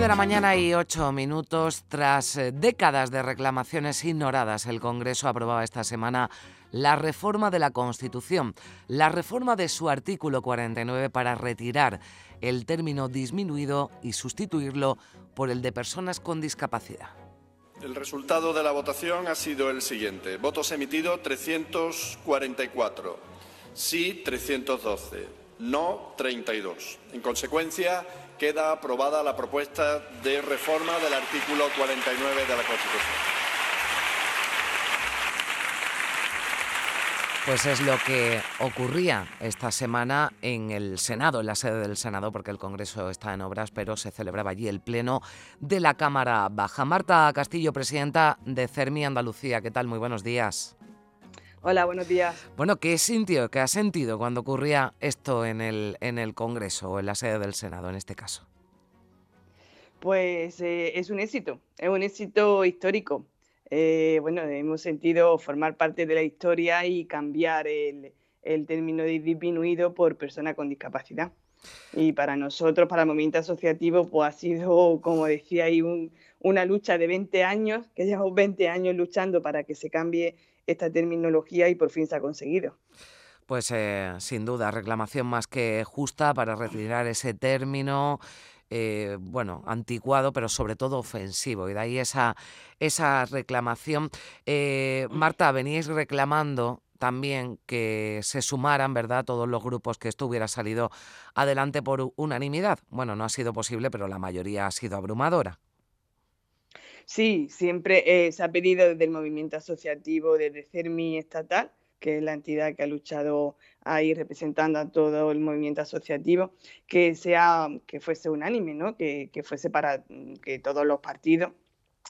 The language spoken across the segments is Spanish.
De la mañana y ocho minutos. Tras eh, décadas de reclamaciones ignoradas, el Congreso aprobaba esta semana la reforma de la Constitución, la reforma de su artículo 49 para retirar el término disminuido y sustituirlo por el de personas con discapacidad. El resultado de la votación ha sido el siguiente. Votos emitidos 344, sí 312, no 32. En consecuencia, queda aprobada la propuesta de reforma del artículo 49 de la Constitución. Pues es lo que ocurría esta semana en el Senado, en la sede del Senado, porque el Congreso está en obras, pero se celebraba allí el Pleno de la Cámara Baja. Marta Castillo, presidenta de CERMI Andalucía, ¿qué tal? Muy buenos días. Hola, buenos días. Bueno, ¿qué sintió, qué ha sentido cuando ocurría esto en el, en el Congreso o en la sede del Senado en este caso? Pues eh, es un éxito, es un éxito histórico. Eh, bueno, hemos sentido formar parte de la historia y cambiar el, término de disminuido por persona con discapacidad. Y para nosotros, para el movimiento asociativo, pues ha sido, como decía ahí, una lucha de 20 años, que llevamos 20 años luchando para que se cambie esta terminología y por fin se ha conseguido. Pues eh, sin duda, reclamación más que justa para retirar ese término. Eh, bueno, anticuado, pero sobre todo ofensivo. Y de ahí esa, esa reclamación. Eh, Marta, veníais reclamando también que se sumaran, ¿verdad?, todos los grupos que esto hubiera salido adelante por unanimidad. Bueno, no ha sido posible, pero la mayoría ha sido abrumadora. Sí, siempre eh, se ha pedido desde el movimiento asociativo, desde CERMI estatal, que es la entidad que ha luchado ahí representando a todo el movimiento asociativo, que sea, que fuese unánime, ¿no? que, que fuese para mm, que todos los partidos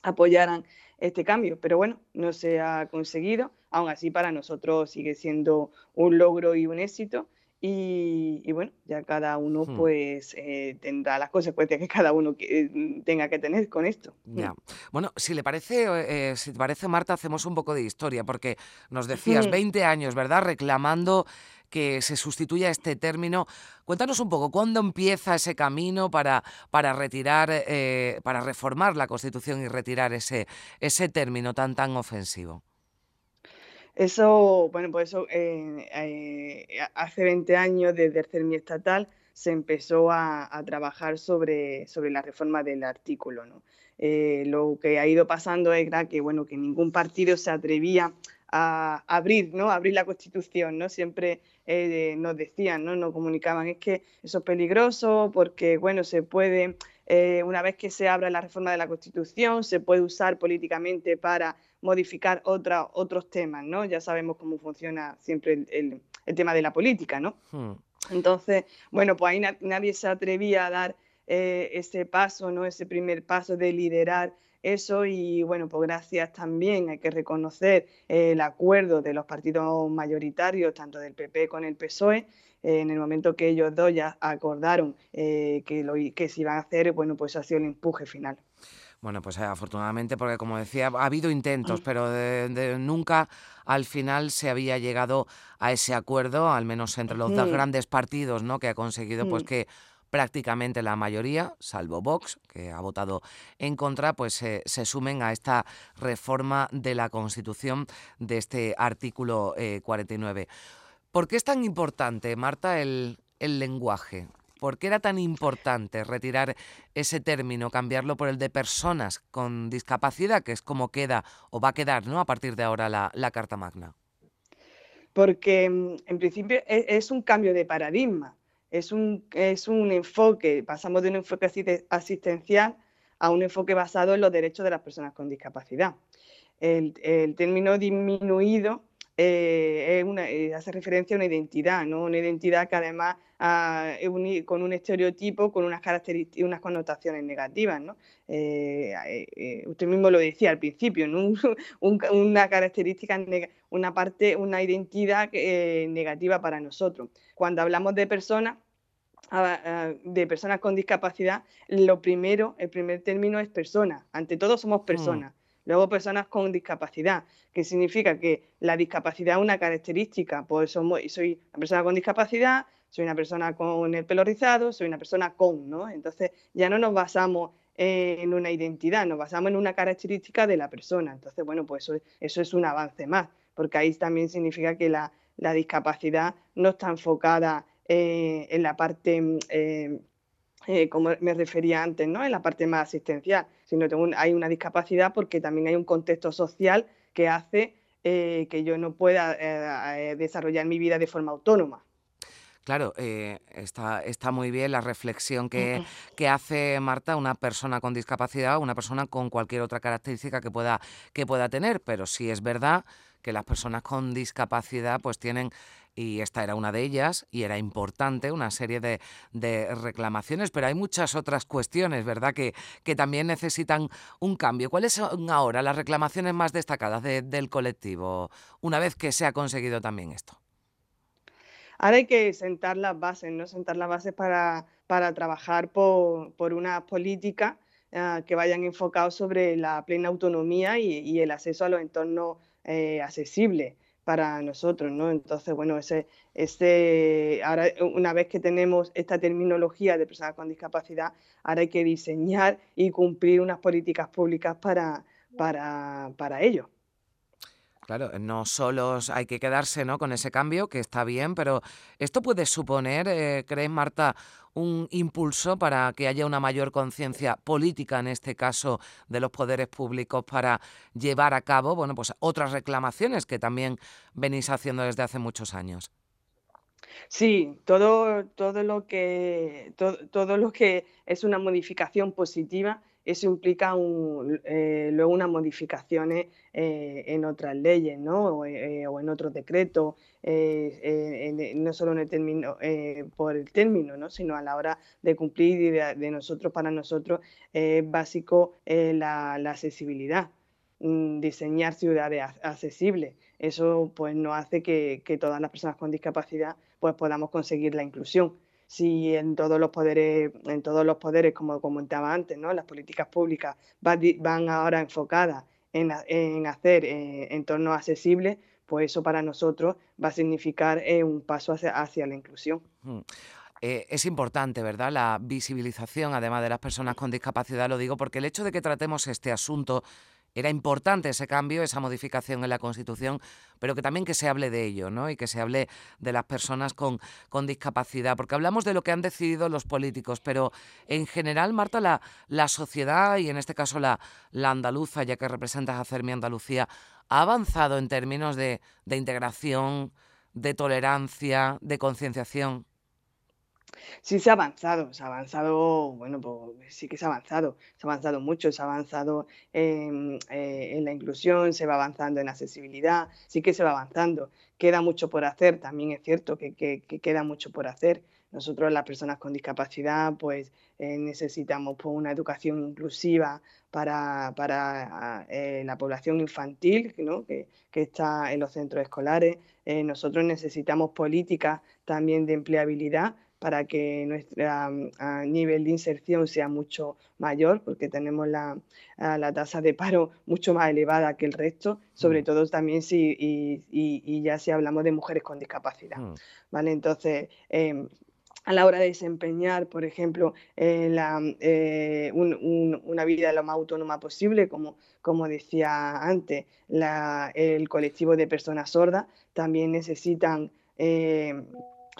apoyaran este cambio. Pero bueno, no se ha conseguido. Aún así, para nosotros sigue siendo un logro y un éxito. Y, bueno, ya cada uno hmm. pues eh, tendrá las consecuencias que cada uno mm, tenga que tener con esto. Hmm. Ya. Bueno, si le parece, eh, si te parece, Marta, hacemos un poco de historia, porque nos decías 20 años, ¿verdad? Reclamando que se sustituya este término. Cuéntanos un poco, ¿cuándo empieza ese camino para, para retirar, eh, para reformar la Constitución y retirar ese, ese término tan, tan ofensivo? Eso, bueno, pues eso, eh, eh, hace 20 años desde el CERMI estatal se empezó a, trabajar sobre, sobre la reforma del artículo. ¿no? Eh, lo que ha ido pasando era que, bueno, que ningún partido se atrevía a abrir, ¿no? abrir la Constitución, ¿no? Siempre nos decían, ¿no? Nos comunicaban, es que eso es peligroso porque, bueno, se puede, una vez que se abra la reforma de la Constitución, se puede usar políticamente para modificar otra, otros temas, ¿no? Ya sabemos cómo funciona siempre el, tema de la política, ¿no? Hmm. Entonces, bueno, pues ahí nadie se atrevía a dar eh, ese paso, ¿no? Ese primer paso de liderar eso y bueno, pues gracias también hay que reconocer eh, el acuerdo de los partidos mayoritarios, tanto del PP con el PSOE, eh, en el momento que ellos dos ya acordaron que, lo, que se iban a hacer, bueno, pues ha sido el empuje final. Bueno, pues eh, afortunadamente, porque como decía, ha habido intentos, pero nunca al final se había llegado a ese acuerdo, al menos entre los dos grandes partidos, ¿no? Que ha conseguido, pues que prácticamente la mayoría, salvo Vox, que ha votado en contra, pues se sumen a esta reforma de la Constitución de este artículo 49. Eh, ¿Por qué es tan importante, Marta, el, el lenguaje? ¿Por qué era tan importante retirar ese término, cambiarlo por el de personas con discapacidad, que es como queda o va a quedar ¿no? a partir de ahora la, Carta Magna? Porque mm, en principio e, es, un cambio de paradigma, es un, es un enfoque, pasamos de un enfoque asistencial a un enfoque basado en los derechos de las personas con discapacidad. El, el término disminuido eh, una, eh, hace referencia a una identidad, ¿no? Una identidad que además ah, es con un estereotipo, con unas características, unas connotaciones negativas, ¿no? Eh, usted mismo lo decía al principio, ¿no? una característica, una parte, una identidad negativa para nosotros. Cuando hablamos de personas, ah, ah, de personas con discapacidad, lo primero, el primer término es persona. Ante todo somos mm. personas. Luego personas con discapacidad, que significa que la discapacidad es una característica, pues somos, soy una persona con discapacidad, soy una persona con el pelo rizado, soy una persona con, ¿no? Entonces ya no nos basamos en una identidad, nos basamos en una característica de la persona. Entonces, bueno, pues eso, es un avance más, porque ahí también significa que la, discapacidad no está enfocada eh, en la parte... Mm, eh, eh, como me refería antes, ¿no? en la parte más asistencial, sino hay una discapacidad porque también hay un contexto social que hace eh, que yo no pueda eh, desarrollar mi vida de forma autónoma. Claro, está, está muy bien la reflexión que, que, hace Marta, una persona con discapacidad, una persona con cualquier otra característica que pueda, que pueda tener, pero sí es verdad que las personas con discapacidad pues tienen y esta era una de ellas y era importante, una serie de, reclamaciones, pero hay muchas otras cuestiones, ¿verdad?, que, que, también necesitan un cambio. ¿Cuáles son ahora las reclamaciones más destacadas del colectivo una vez que se ha conseguido también esto? Ahora hay que sentar las bases, ¿no? Sentar las bases para, para trabajar por, por una política ah, que vayan enfocados sobre la plena autonomía y, el acceso a los entornos eh, accesibles para nosotros, ¿no? Entonces, bueno, ese, ese, ahora una vez que tenemos esta terminología de personas con discapacidad, ahora hay que diseñar y cumplir unas políticas públicas para, para, para ello. Claro, no solo hay que quedarse ¿no? con ese cambio, que está bien, pero esto puede suponer, eh, ¿crees, Marta, un impulso para que haya una mayor conciencia política, en este caso, de los poderes públicos para llevar a cabo bueno, pues otras reclamaciones que también venís haciendo desde hace muchos años. Sí, todo, todo, lo que, todo lo que es una modificación positiva eso implica eh, luego unas modificaciones eh, en otras leyes ¿no? o, eh, en otros decretos, no solo en el término, por el término, ¿no? sino a la hora de cumplir y de, nosotros, para nosotros, es básico la, accesibilidad diseñar ciudades accesibles. Eso pues nos hace que, todas las personas con discapacidad pues podamos conseguir la inclusión si en todos los poderes, en todos los poderes, como comentaba antes, ¿no? las políticas públicas van, ahora enfocadas en, hacer eh, entornos accesibles, pues eso para nosotros va a significar eh, un paso hacia, la inclusión. Mm. Eh, es importante, ¿verdad? La visibilización, además de las personas con discapacidad, lo digo porque el hecho de que tratemos este asunto era importante ese cambio, esa modificación en la Constitución, pero que también que se hable de ello, ¿no? Y que se hable de las personas con, con discapacidad, porque hablamos de lo que han decidido los políticos, pero en general, Marta, la, la sociedad, y en este caso la, andaluza, ya que representas a Cermi Andalucía, ha avanzado en términos de, de integración, de tolerancia, de concienciación. Sí se ha avanzado, se ha avanzado, bueno, pues sí que se ha avanzado, se ha avanzado mucho, se ha avanzado en, eh, la inclusión, se va avanzando en accesibilidad, sí que se va avanzando. Queda mucho por hacer, también es cierto que, queda mucho por hacer. Nosotros, las personas con discapacidad, pues eh, necesitamos pues, una educación inclusiva para, para eh, la población infantil ¿no? que, que, está en los centros escolares. nosotros necesitamos políticas también de empleabilidad para que nuestro mm, nivel de inserción sea mucho mayor, porque tenemos la, la, tasa de paro mucho más elevada que el resto, sobre mm. todo también si, y, y, ya si hablamos de mujeres con discapacidad. Mm. ¿vale? Entonces, em, a la hora de desempeñar, por ejemplo, eh, la, eh, una vida lo más autónoma posible, como, como decía antes, la, el colectivo de personas sordas también necesitan eh,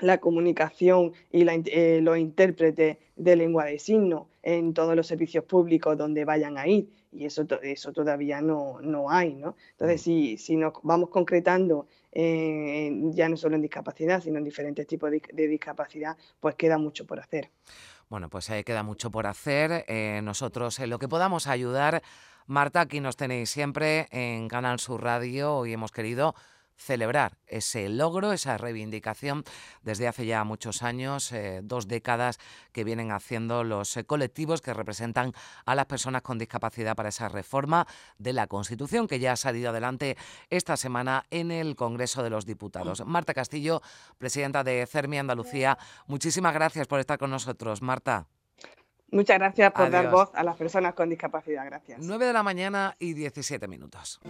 la comunicación y la, eh, los intérpretes de lengua de signos en todos los servicios públicos donde vayan a ir y eso, eso todavía no, no hay. ¿no? Entonces, mm. si, si nos vamos concretando eh, ya no solo en discapacidad, sino en diferentes tipos de, discapacidad, pues queda mucho por hacer. Bueno, pues ahí queda mucho por hacer. Eh, nosotros en lo que podamos ayudar, Marta, aquí nos tenéis siempre en Canal Sur Radio y hemos querido celebrar ese logro, esa reivindicación desde hace ya muchos años, eh, dos décadas que vienen haciendo los eh, colectivos que representan a las personas con discapacidad para esa reforma de la Constitución que ya ha salido adelante esta semana en el Congreso de los Diputados. Marta Castillo, presidenta de CERMI Andalucía, muchísimas gracias por estar con nosotros. Marta. Muchas gracias por dar voz a las personas con discapacidad. Gracias. 9 de la mañana y 17 minutos.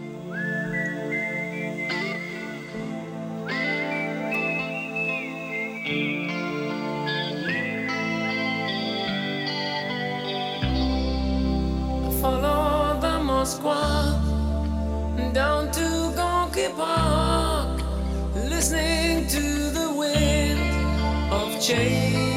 Follow the Moscow down to Gonky Park, listening to the wind of change.